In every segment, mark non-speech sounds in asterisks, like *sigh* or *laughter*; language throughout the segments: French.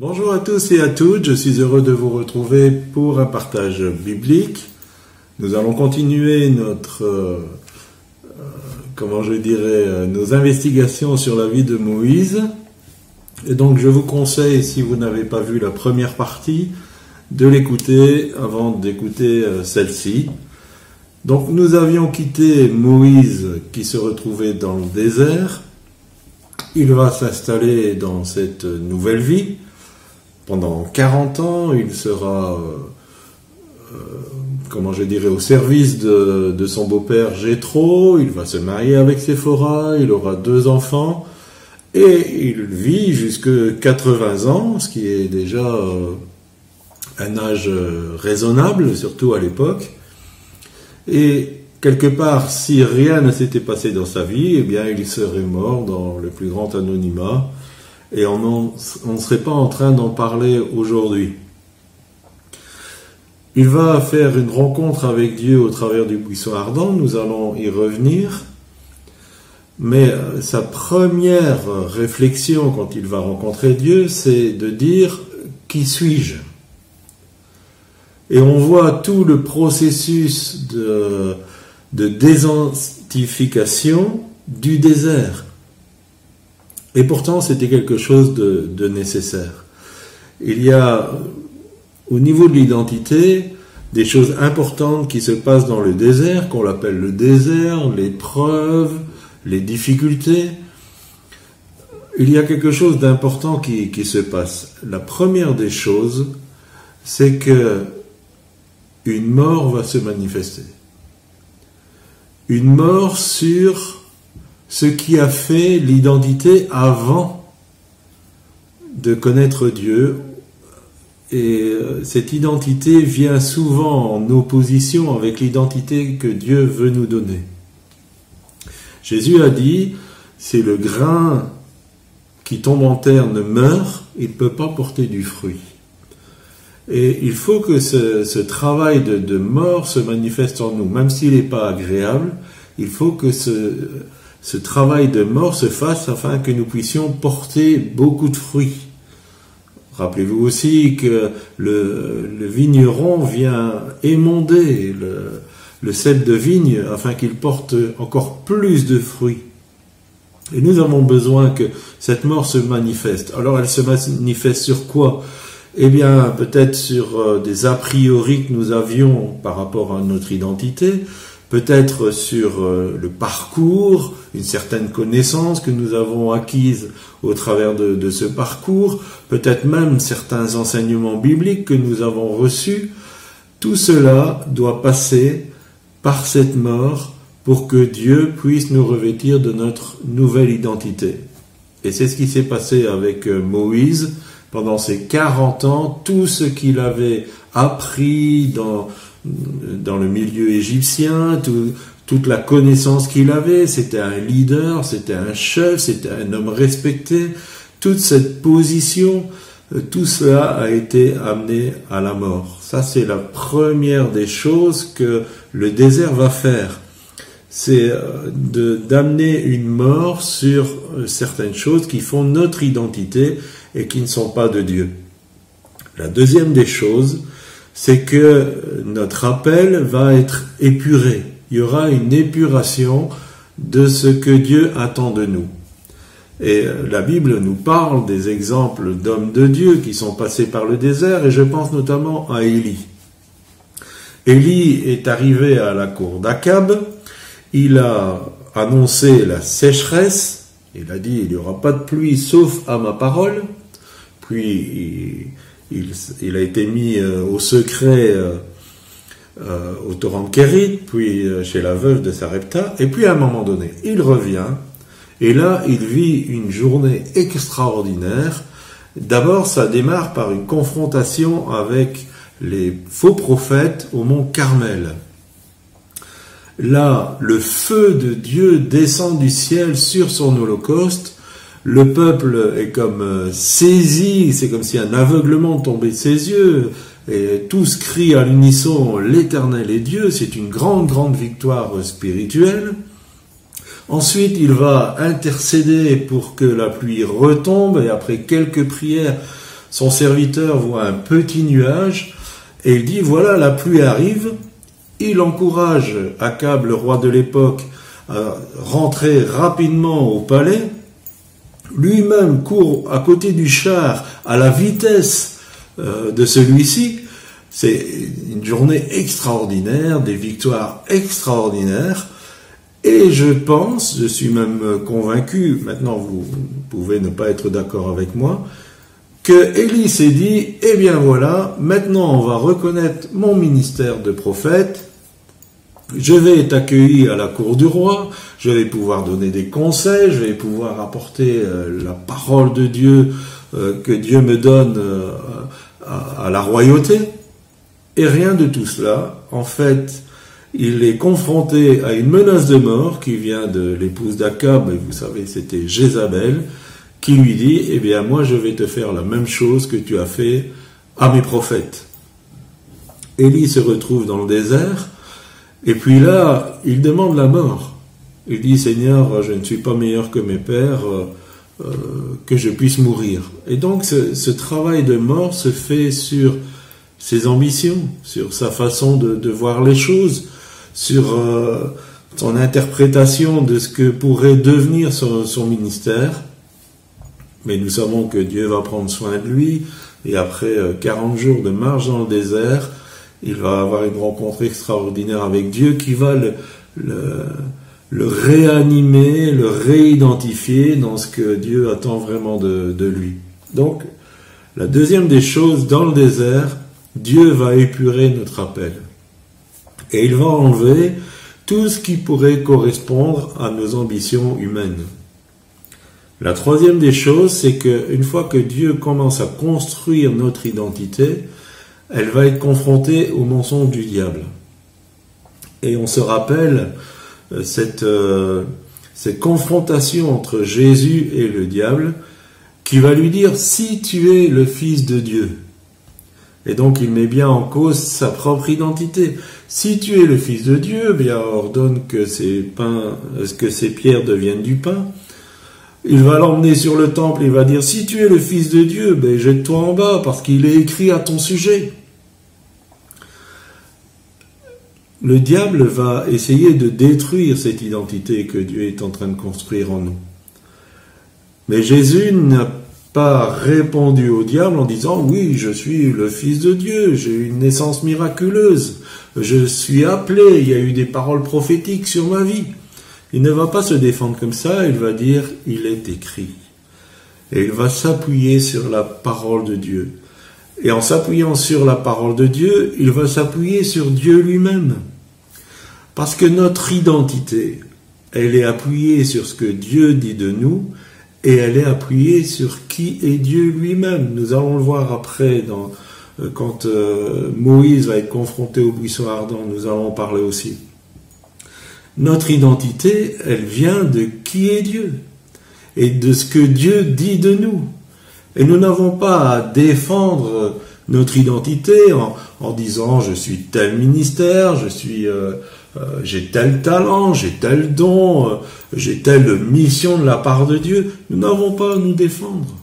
Bonjour à tous et à toutes, je suis heureux de vous retrouver pour un partage biblique. Nous allons continuer notre, euh, euh, comment je dirais, euh, nos investigations sur la vie de Moïse. Et donc je vous conseille, si vous n'avez pas vu la première partie, de l'écouter avant d'écouter celle-ci. Donc nous avions quitté Moïse qui se retrouvait dans le désert. Il va s'installer dans cette nouvelle vie pendant 40 ans, il sera, euh, euh, comment je dirais, au service de, son beau-père Jétro, il va se marier avec Séphora, il aura deux enfants, et il vit jusque 80 ans, ce qui est déjà euh, un âge raisonnable, surtout à l'époque. Et quelque part, si rien ne s'était passé dans sa vie, eh bien, il serait mort dans le plus grand anonymat et on ne serait pas en train d'en parler aujourd'hui. Il va faire une rencontre avec Dieu au travers du buisson ardent, nous allons y revenir, mais euh, sa première réflexion quand il va rencontrer Dieu, c'est de dire Qui suis-je? Et on voit tout le processus de, de désidentification du désert. Et pourtant, c'était quelque chose de, nécessaire. Il y a, au niveau de l'identité, des choses importantes qui se passent dans le désert, qu'on l'appelle le désert, l'épreuve, les difficultés. Il y a quelque chose d'important qui, qui, se passe. La première des choses, c'est que une mort va se manifester. Une mort sur ce qui a fait l'identité avant de connaître Dieu. Et euh, cette identité vient souvent en opposition avec l'identité que Dieu veut nous donner. Jésus a dit, si le grain qui tombe en terre ne meurt, il ne peut pas porter du fruit. Et il faut que ce, travail de, de, mort se manifeste en nous, même s'il n'est pas agréable, il faut que ce, ce travail de mort se fasse afin que nous puissions porter beaucoup de fruits. Rappelez-vous aussi que le, vigneron vient émonder le, le de vigne afin qu'il porte encore plus de fruits. Et nous avons besoin que cette mort se manifeste. Alors elle se manifeste sur quoi? Eh bien peut-être sur euh, des a priori que nous avions par rapport à notre identité, peut-être sur euh, le parcours, une certaine connaissance que nous avons acquise au travers de, ce parcours, peut-être même certains enseignements bibliques que nous avons reçus. Tout cela doit passer par cette mort pour que Dieu puisse nous revêtir de notre nouvelle identité. Et c'est ce qui s'est passé avec euh, Moïse pendant ces 40 ans, tout ce qu'il avait appris dans, dans le milieu égyptien, toute la connaissance qu'il avait, c'était un leader, c'était un chef, c'était un homme respecté, toute cette position, euh, tout cela a été amené à la mort. Ça, c'est la première des choses que le désert va faire. C'est euh, d'amener une mort sur euh, certaines choses qui font notre identité et qui ne sont pas de Dieu. La deuxième des choses, c'est que notre appel va être épuré. Il y aura une épuration de ce que Dieu attend de nous. Et la Bible nous parle des exemples d'hommes de Dieu qui sont passés par le désert, et je pense notamment à Élie. Élie est arrivé à la cour d'Akab, il a annoncé la sécheresse, il a dit il n'y aura pas de pluie sauf à ma parole, puis il, a été mis euh, au secret euh, euh, au torrent Kérit, puis chez la veuve de Sarepta, et puis à un moment donné, il revient, et là, il vit une journée extraordinaire. D'abord, ça démarre par une confrontation avec les faux prophètes au mont Carmel. Là, le feu de Dieu descend du ciel sur son holocauste le peuple est comme euh, saisi, c'est comme si un aveuglement tombait de ses yeux, et tous crient à l'unisson l'Éternel est Dieu, c'est une grande, grande victoire spirituelle. Ensuite, il va intercéder pour que la pluie retombe, et après quelques prières, son serviteur voit un petit nuage et il dit voilà la pluie arrive. Il encourage Akab, le roi de l'époque, à rentrer rapidement au palais. Lui-même court à côté du char à la vitesse euh, de celui-ci. C'est une journée extraordinaire, des victoires extraordinaires. Et je pense, je suis même convaincu, maintenant vous pouvez ne pas être d'accord avec moi, que Élie s'est dit, eh bien voilà, maintenant on va reconnaître mon ministère de prophète, je vais être accueilli à la cour du roi, je vais pouvoir donner des conseils, je vais pouvoir apporter euh, la parole de Dieu euh, que Dieu me donne euh, à, la royauté. Et rien de tout cela. En fait, il est confronté à une menace de mort qui vient de l'épouse d'Akab, et vous savez, c'était Jézabel, qui lui dit, eh bien, moi, je vais te faire la même chose que tu as fait à mes prophètes. Élie se retrouve dans le désert, et puis là, il demande la mort. Il dit, Seigneur, je ne suis pas meilleur que mes pères, euh, euh, que je puisse mourir. Et donc, ce, travail de mort se fait sur ses ambitions, sur sa façon de, voir les choses, sur euh, son interprétation de ce que pourrait devenir son, ministère. Mais nous savons que Dieu va prendre soin de lui, et après 40 jours de marche dans le désert, il va avoir une rencontre extraordinaire avec Dieu qui va le, le réanimer, le réidentifier dans ce que Dieu attend vraiment de, de lui. Donc, la deuxième des choses, dans le désert, Dieu va épurer notre appel et il va enlever tout ce qui pourrait correspondre à nos ambitions humaines. La troisième des choses, c'est qu'une fois que Dieu commence à construire notre identité, elle va être confrontée au mensonge du diable. Et on se rappelle cette, euh, cette confrontation entre Jésus et le diable qui va lui dire si tu es le Fils de Dieu. Et donc il met bien en cause sa propre identité. Si tu es le Fils de Dieu, bien ordonne que ces pains, que ces pierres deviennent du pain. Il va l'emmener sur le temple, il va dire si tu es le Fils de Dieu, ben jette-toi en bas parce qu'il est écrit à ton sujet. Le diable va essayer de détruire cette identité que Dieu est en train de construire en nous. Mais Jésus n'a pas répondu au diable en disant oui, je suis le Fils de Dieu, j'ai une naissance miraculeuse, je suis appelé, il y a eu des paroles prophétiques sur ma vie. Il ne va pas se défendre comme ça, il va dire il est écrit. Et il va s'appuyer sur la parole de Dieu. Et en s'appuyant sur la parole de Dieu, il va s'appuyer sur Dieu lui-même. Parce que notre identité, elle est appuyée sur ce que Dieu dit de nous, et elle est appuyée sur qui est Dieu lui-même. Nous allons le voir après euh, quand euh, Moïse va être confronté au buisson ardent, nous allons en parler aussi. Notre identité, elle vient de qui est Dieu et de ce que Dieu dit de nous. Et nous n'avons pas à défendre notre identité en, disant je suis tel ministère, je suis euh, euh, j'ai tel talent, j'ai tel don, euh, j'ai telle mission de la part de Dieu. Nous n'avons pas à nous défendre.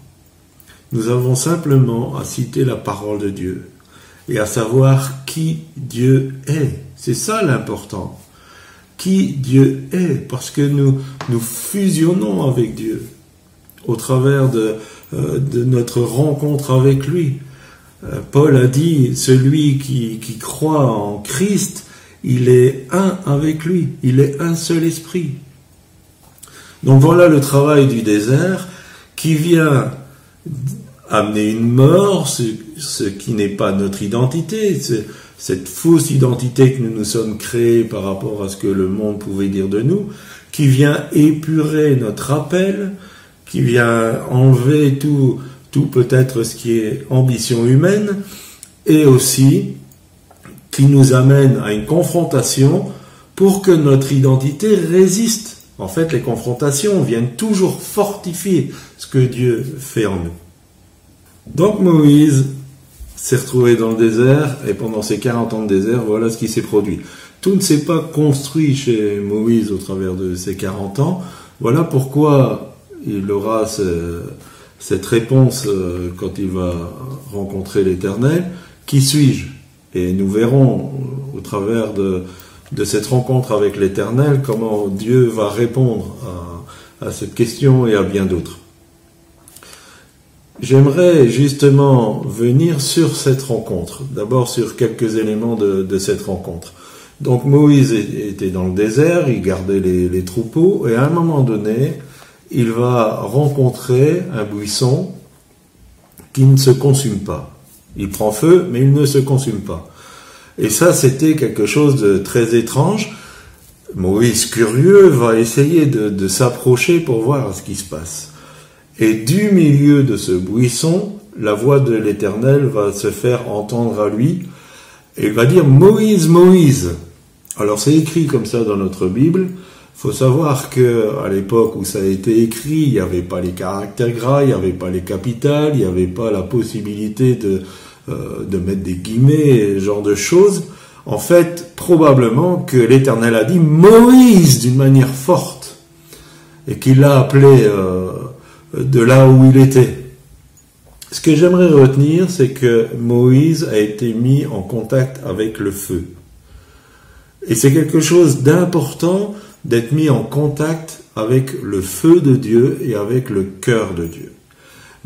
Nous avons simplement à citer la parole de Dieu et à savoir qui Dieu est. C'est ça l'important. Qui Dieu est, parce que nous nous fusionnons avec Dieu au travers de, euh, notre rencontre avec lui. Paul a dit, celui qui croit en Christ, il est un avec lui, il est un seul esprit. Donc voilà le travail du désert qui vient amener une mort, ce, qui n'est pas notre identité, cette fausse identité que nous nous sommes créés par rapport à ce que le monde pouvait dire de nous, qui vient épurer notre appel, qui vient enlever tout, tout peut-être ce qui est ambition humaine, et aussi qui nous amène à une confrontation pour que notre identité résiste. En fait, les confrontations viennent toujours fortifier ce que Dieu fait en nous. Donc Moïse s'est retrouvé dans le désert, et pendant ces 40 ans de désert, voilà ce qui s'est produit. Tout ne s'est pas construit chez Moïse au travers de ces 40 ans. Voilà pourquoi il aura ce, cette réponse euh, quand il va rencontrer l'Éternel, qui suis-je? Et nous verrons au travers de, cette rencontre avec l'Éternel comment Dieu va répondre à, cette question et à bien d'autres. J'aimerais justement venir sur cette rencontre, d'abord sur quelques éléments de, de, cette rencontre. Donc Moïse était dans le désert, il gardait les, les, troupeaux, et à un moment donné, il va rencontrer un buisson qui ne se consume pas. Il prend feu, mais il ne se consume pas. Et ça, c'était quelque chose de très étrange. Moïse, curieux, va essayer de, de s'approcher pour voir ce qui se passe. Et du milieu de ce buisson, la voix de l'Éternel va se faire entendre à lui, et il va dire Moïse, Moïse. Alors c'est écrit comme ça dans notre Bible. Faut savoir que à l'époque où ça a été écrit, il n'y avait pas les caractères gras, il n'y avait pas les capitales, il n'y avait pas la possibilité de, euh, de mettre des guillemets, ce genre de choses. En fait, probablement que l'Éternel a dit Moïse d'une manière forte et qu'il l'a appelé euh, de là où il était. Ce que j'aimerais retenir, c'est que Moïse a été mis en contact avec le feu. Et c'est quelque chose d'important d'être mis en contact avec le feu de Dieu et avec le cœur de Dieu.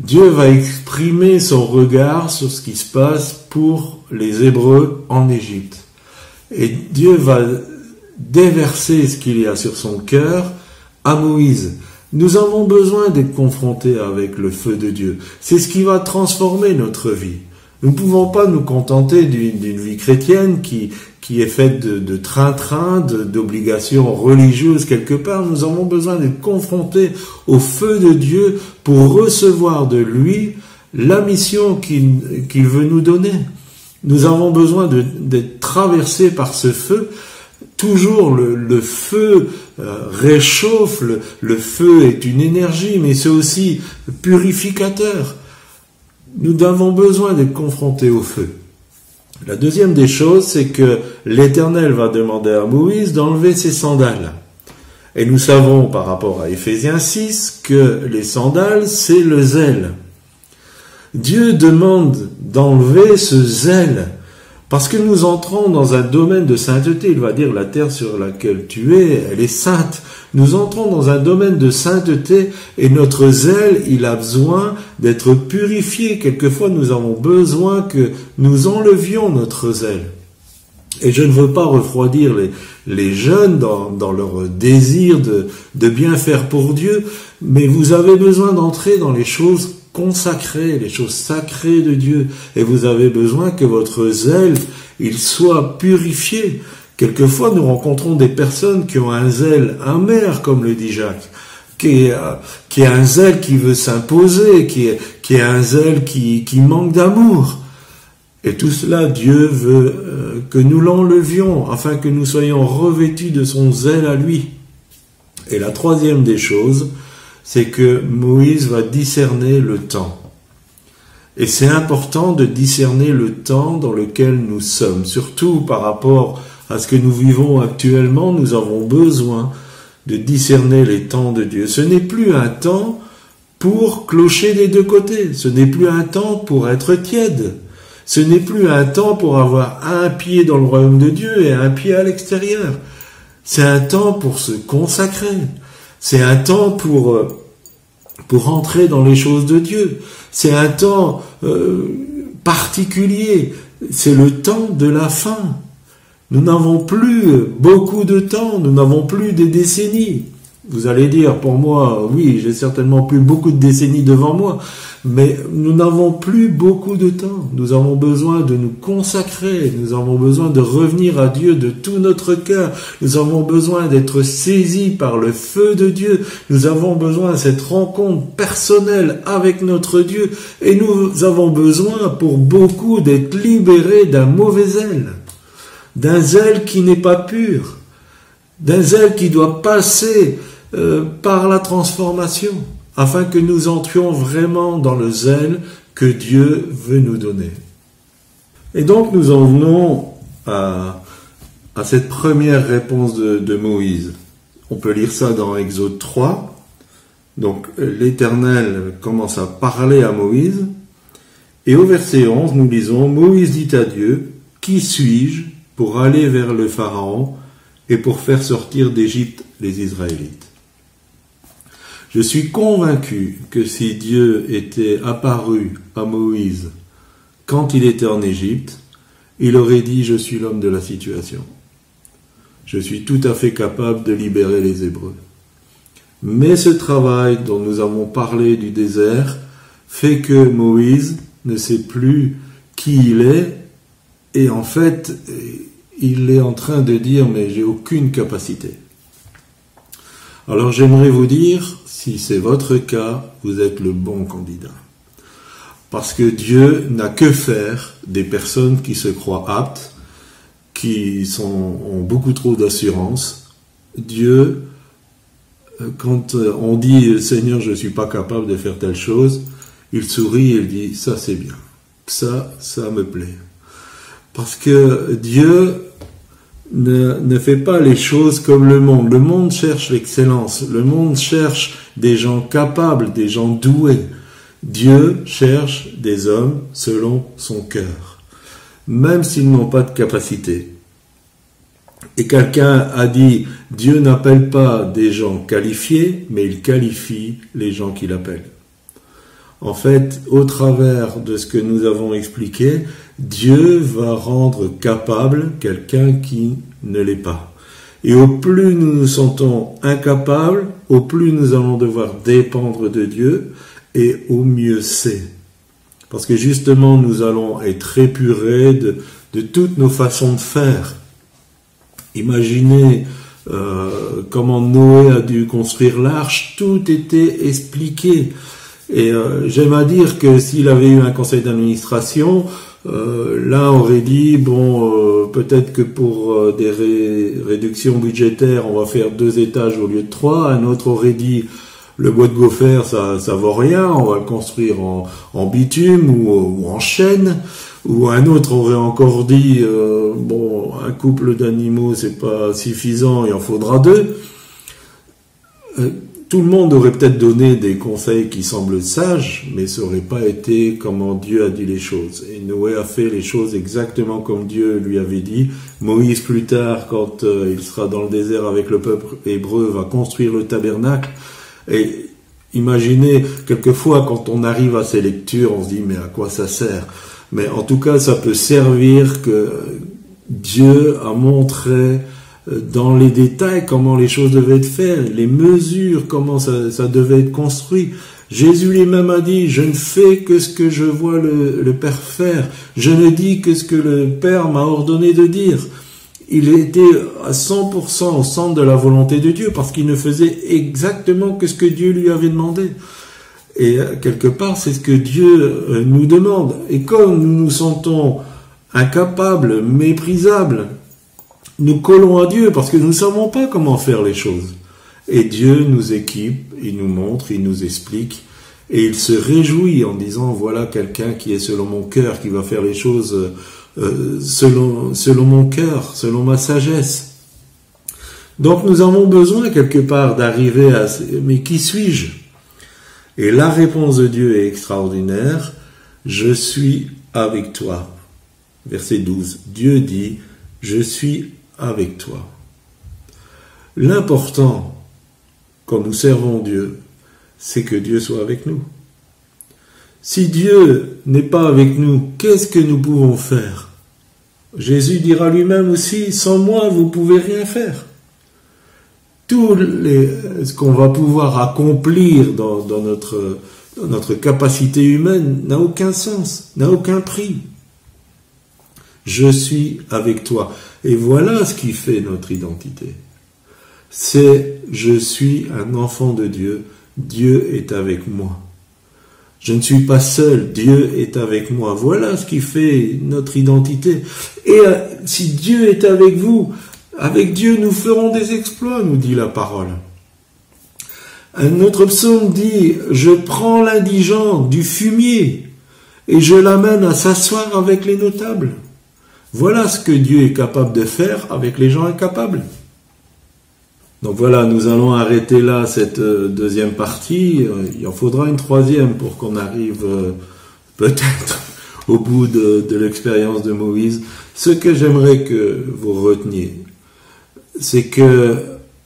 Dieu va exprimer son regard sur ce qui se passe pour les Hébreux en Égypte. Et Dieu va déverser ce qu'il y a sur son cœur à Moïse. Nous avons besoin d'être confrontés avec le feu de Dieu. C'est ce qui va transformer notre vie. Nous ne pouvons pas nous contenter d'une vie chrétienne qui, qui est faite de train-train, d'obligations religieuses quelque part. Nous avons besoin d'être confrontés au feu de Dieu pour recevoir de lui la mission qu'il veut nous donner. Nous avons besoin d'être traversés par ce feu toujours le, feu euh, réchauffe, le, feu est une énergie, mais c'est aussi purificateur. Nous avons besoin d'être confrontés au feu. La deuxième des choses, c'est que l'Éternel va demander à Moïse d'enlever ses sandales. Et nous savons par rapport à Éphésiens 6 que les sandales, c'est le zèle. Dieu demande d'enlever ce zèle parce que nous entrons dans un domaine de sainteté, il va dire la terre sur laquelle tu es, elle est sainte. Nous entrons dans un domaine de sainteté et notre zèle, il a besoin d'être purifié. Quelquefois, nous avons besoin que nous enlevions notre zèle. Et je ne veux pas refroidir les, jeunes dans, leur désir de bien faire pour Dieu, mais vous avez besoin d'entrer dans les choses consacré, les choses sacrées de Dieu, et vous avez besoin que votre zèle, il soit purifié. Quelquefois, nous rencontrons des personnes qui ont un zèle amer, comme le dit Jacques, qui est, euh, qui un zèle qui veut s'imposer, qui est, qui est un zèle qui, qui manque d'amour. Et tout cela, Dieu veut euh, que nous l'enlevions, afin que nous soyons revêtus de son zèle à lui. Et la troisième des choses, c'est que Moïse va discerner le temps. Et c'est important de discerner le temps dans lequel nous sommes, surtout par rapport à ce que nous vivons actuellement, nous avons besoin de discerner les temps de Dieu. Ce n'est plus un temps pour clocher des deux côtés, ce n'est plus un temps pour être tiède, ce n'est plus un temps pour avoir un pied dans le royaume de Dieu et un pied à l'extérieur. C'est un temps pour se consacrer, c'est un temps pour, euh, pour entrer dans les choses de Dieu. C'est un temps euh, particulier. C'est le temps de la fin. Nous n'avons plus beaucoup de temps, nous n'avons plus des décennies. Vous allez dire, pour moi, oui, j'ai certainement plus beaucoup de décennies devant moi, mais nous n'avons plus beaucoup de temps. Nous avons besoin de nous consacrer, nous avons besoin de revenir à Dieu de tout notre cœur, nous avons besoin d'être saisis par le feu de Dieu, nous avons besoin de cette rencontre personnelle avec notre Dieu, et nous avons besoin pour beaucoup d'être libérés d'un mauvais zèle, d'un zèle qui n'est pas pur, d'un zèle qui doit passer euh, par la transformation, afin que nous entrions vraiment dans le zèle que Dieu veut nous donner. Et donc nous en venons à, cette première réponse de, de, Moïse. On peut lire ça dans Exode 3, Donc l'Éternel commence à parler à Moïse, et au verset 11, nous lisons, Moïse dit à Dieu, Qui suis-je pour aller vers le Pharaon et pour faire sortir d'Égypte les Israélites? Je suis convaincu que si Dieu était apparu à Moïse quand il était en Égypte, il aurait dit, Je suis l'homme de la situation. Je suis tout à fait capable de libérer les Hébreux. Mais ce travail dont nous avons parlé du désert fait que Moïse ne sait plus qui il est et en fait il est en train de dire mais j'ai aucune capacité. Alors j'aimerais vous dire, si c'est votre cas, vous êtes le bon candidat. Parce que Dieu n'a que faire des personnes qui se croient aptes, qui ont beaucoup trop d'assurance. Dieu quand euh, on dit Seigneur, je ne suis pas capable de faire telle chose, il sourit et il dit ça c'est bien, ça, ça me plaît. Parce que Dieu ne, fait pas les choses comme le monde. Le monde cherche l'excellence, le monde cherche des gens capables, des gens doués. Dieu cherche des hommes selon son cœur, même s'ils n'ont pas de capacité. Et quelqu'un a dit, Dieu n'appelle pas des gens qualifiés, mais il qualifie les gens qu'il appelle. En fait, au travers de ce que nous avons expliqué, Dieu va rendre capable quelqu'un qui ne l'est pas. Et au plus nous nous sentons incapables, au plus nous allons devoir dépendre de Dieu, et au mieux c'est. Parce que justement, nous allons être épurés de, toutes nos façons de faire. Imaginez euh, comment Noé a dû construire l'arche, tout était expliqué. Et euh, j'aime à dire que s'il avait eu un conseil d'administration, euh, l'un aurait dit bon, euh, peut-être que pour des réductions budgétaires, on va faire deux étages au lieu de trois. Un autre aurait dit le bois de gopher, ça, vaut rien, on va le construire en, bitume ou, en chêne. Ou un autre aurait encore dit, euh, bon, un couple d'animaux, c'est pas suffisant, il en faudra deux. Tout le monde aurait peut-être donné des conseils qui semblent sages, mais ça n'aurait pas été comment Dieu a dit les choses. Et Noé a fait les choses exactement comme Dieu lui avait dit. Moïse, plus tard, quand euh, il sera dans le désert avec le peuple hébreu, va construire le tabernacle. Et imaginez, quelquefois, quand on arrive à ces lectures, on se dit, mais à quoi ça sert? Mais en tout cas, ça peut servir que Dieu a montré dans les détails comment les choses devaient être faites, les mesures, comment ça, ça devait être construit. Jésus lui-même a dit, je ne fais que ce que je vois le, le, Père faire, je ne dis que ce que le Père m'a ordonné de dire. Il était à 100% au centre de la volonté de Dieu parce qu'il ne faisait exactement que ce que Dieu lui avait demandé. Et euh, quelque part, c'est ce que Dieu euh, nous demande. Et comme nous nous sentons incapables, méprisables, nous collons à Dieu parce que nous ne savons pas comment faire les choses. Et Dieu nous équipe, il nous montre, il nous explique, et il se réjouit en disant, voilà quelqu'un qui est selon mon cœur, qui va faire les choses euh, selon, mon cœur, selon ma sagesse. Donc nous avons besoin quelque part d'arriver à... Mais qui suis-je? Et la réponse de Dieu est extraordinaire. Je suis avec toi. Verset 12. Dieu dit, je suis avec toi. L'important, quand nous servons Dieu, c'est que Dieu soit avec nous. Si Dieu n'est pas avec nous, qu'est-ce que nous pouvons faire? Jésus dira lui-même aussi, sans moi, vous pouvez rien faire tout ce qu'on va pouvoir accomplir dans, notre capacité humaine n'a aucun sens, n'a aucun prix. Je suis avec toi. Et voilà ce qui fait notre identité. C'est je suis un enfant de Dieu, Dieu est avec moi. Je ne suis pas seul, Dieu est avec moi. Voilà ce qui fait notre identité. Et euh, si Dieu est avec vous, avec Dieu, nous ferons des exploits, nous dit la parole. Un autre psaume dit, je prends l'indigent du fumier et je l'amène à s'asseoir avec les notables. Voilà ce que Dieu est capable de faire avec les gens incapables. Donc voilà, nous allons arrêter là cette euh, deuxième partie. Euh, il en faudra une troisième pour qu'on arrive euh, peut-être *laughs* au bout de, l'expérience de Moïse. Ce que j'aimerais que vous reteniez, c'est que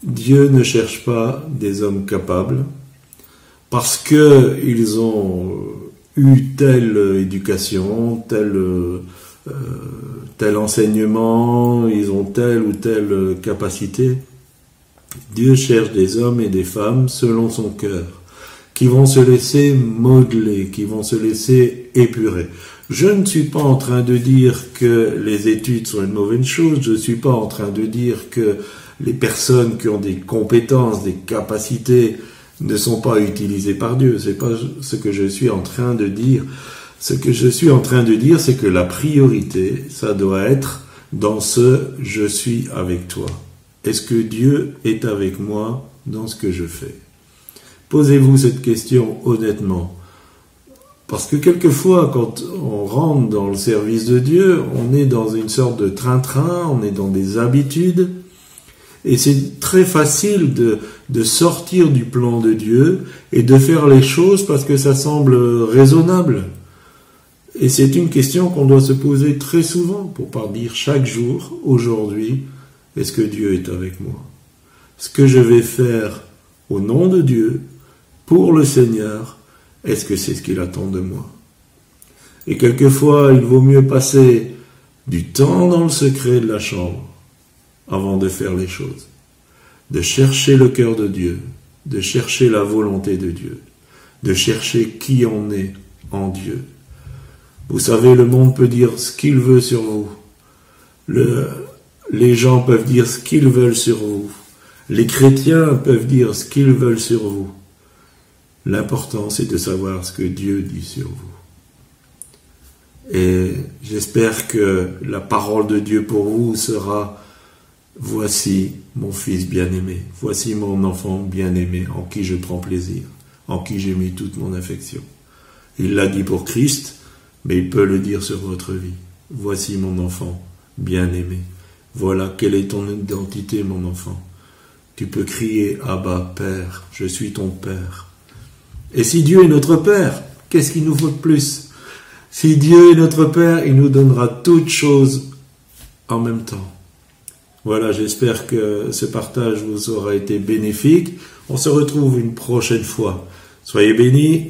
Dieu ne cherche pas des hommes capables parce qu'ils ont eu telle éducation, tel, euh, tel enseignement, ils ont telle ou telle capacité. Dieu cherche des hommes et des femmes selon son cœur, qui vont se laisser modeler, qui vont se laisser épurer. Je ne suis pas en train de dire que les études sont une mauvaise chose, je ne suis pas en train de dire que les personnes qui ont des compétences, des capacités ne sont pas utilisées par Dieu. C'est pas ce que je suis en train de dire. Ce que je suis en train de dire, c'est que la priorité, ça doit être dans ce je suis avec toi. Est-ce que Dieu est avec moi dans ce que je fais? Posez-vous cette question honnêtement. Parce que quelquefois, quand on rentre dans le service de Dieu, on est dans une sorte de train-train, on est dans des habitudes, et c'est très facile de, de, sortir du plan de Dieu et de faire les choses parce que ça semble raisonnable. Et c'est une question qu'on doit se poser très souvent, pour pas dire chaque jour, aujourd'hui, est-ce que Dieu est avec moi? Ce que je vais faire au nom de Dieu, pour le Seigneur, est-ce que c'est ce qu'il attend de moi? Et quelquefois, il vaut mieux passer du temps dans le secret de la chambre avant de faire les choses, de chercher le cœur de Dieu, de chercher la volonté de Dieu, de chercher qui on est en Dieu. Vous savez, le monde peut dire ce qu'il veut sur vous. Le, les gens peuvent dire ce qu'ils veulent sur vous. Les chrétiens peuvent dire ce qu'ils veulent sur vous. L'important, c'est de savoir ce que Dieu dit sur vous. Et j'espère que la parole de Dieu pour vous sera Voici mon fils bien-aimé, voici mon enfant bien-aimé en qui je prends plaisir, en qui j'ai mis toute mon affection. Il l'a dit pour Christ, mais il peut le dire sur votre vie. Voici mon enfant bien-aimé. Voilà quelle est ton identité, mon enfant. Tu peux crier Abba, Père, je suis ton Père. Et si Dieu est notre Père, qu'est-ce qu'il nous faut de plus? Si Dieu est notre Père, il nous donnera toutes choses en même temps. Voilà, j'espère que ce partage vous aura été bénéfique. On se retrouve une prochaine fois. Soyez bénis.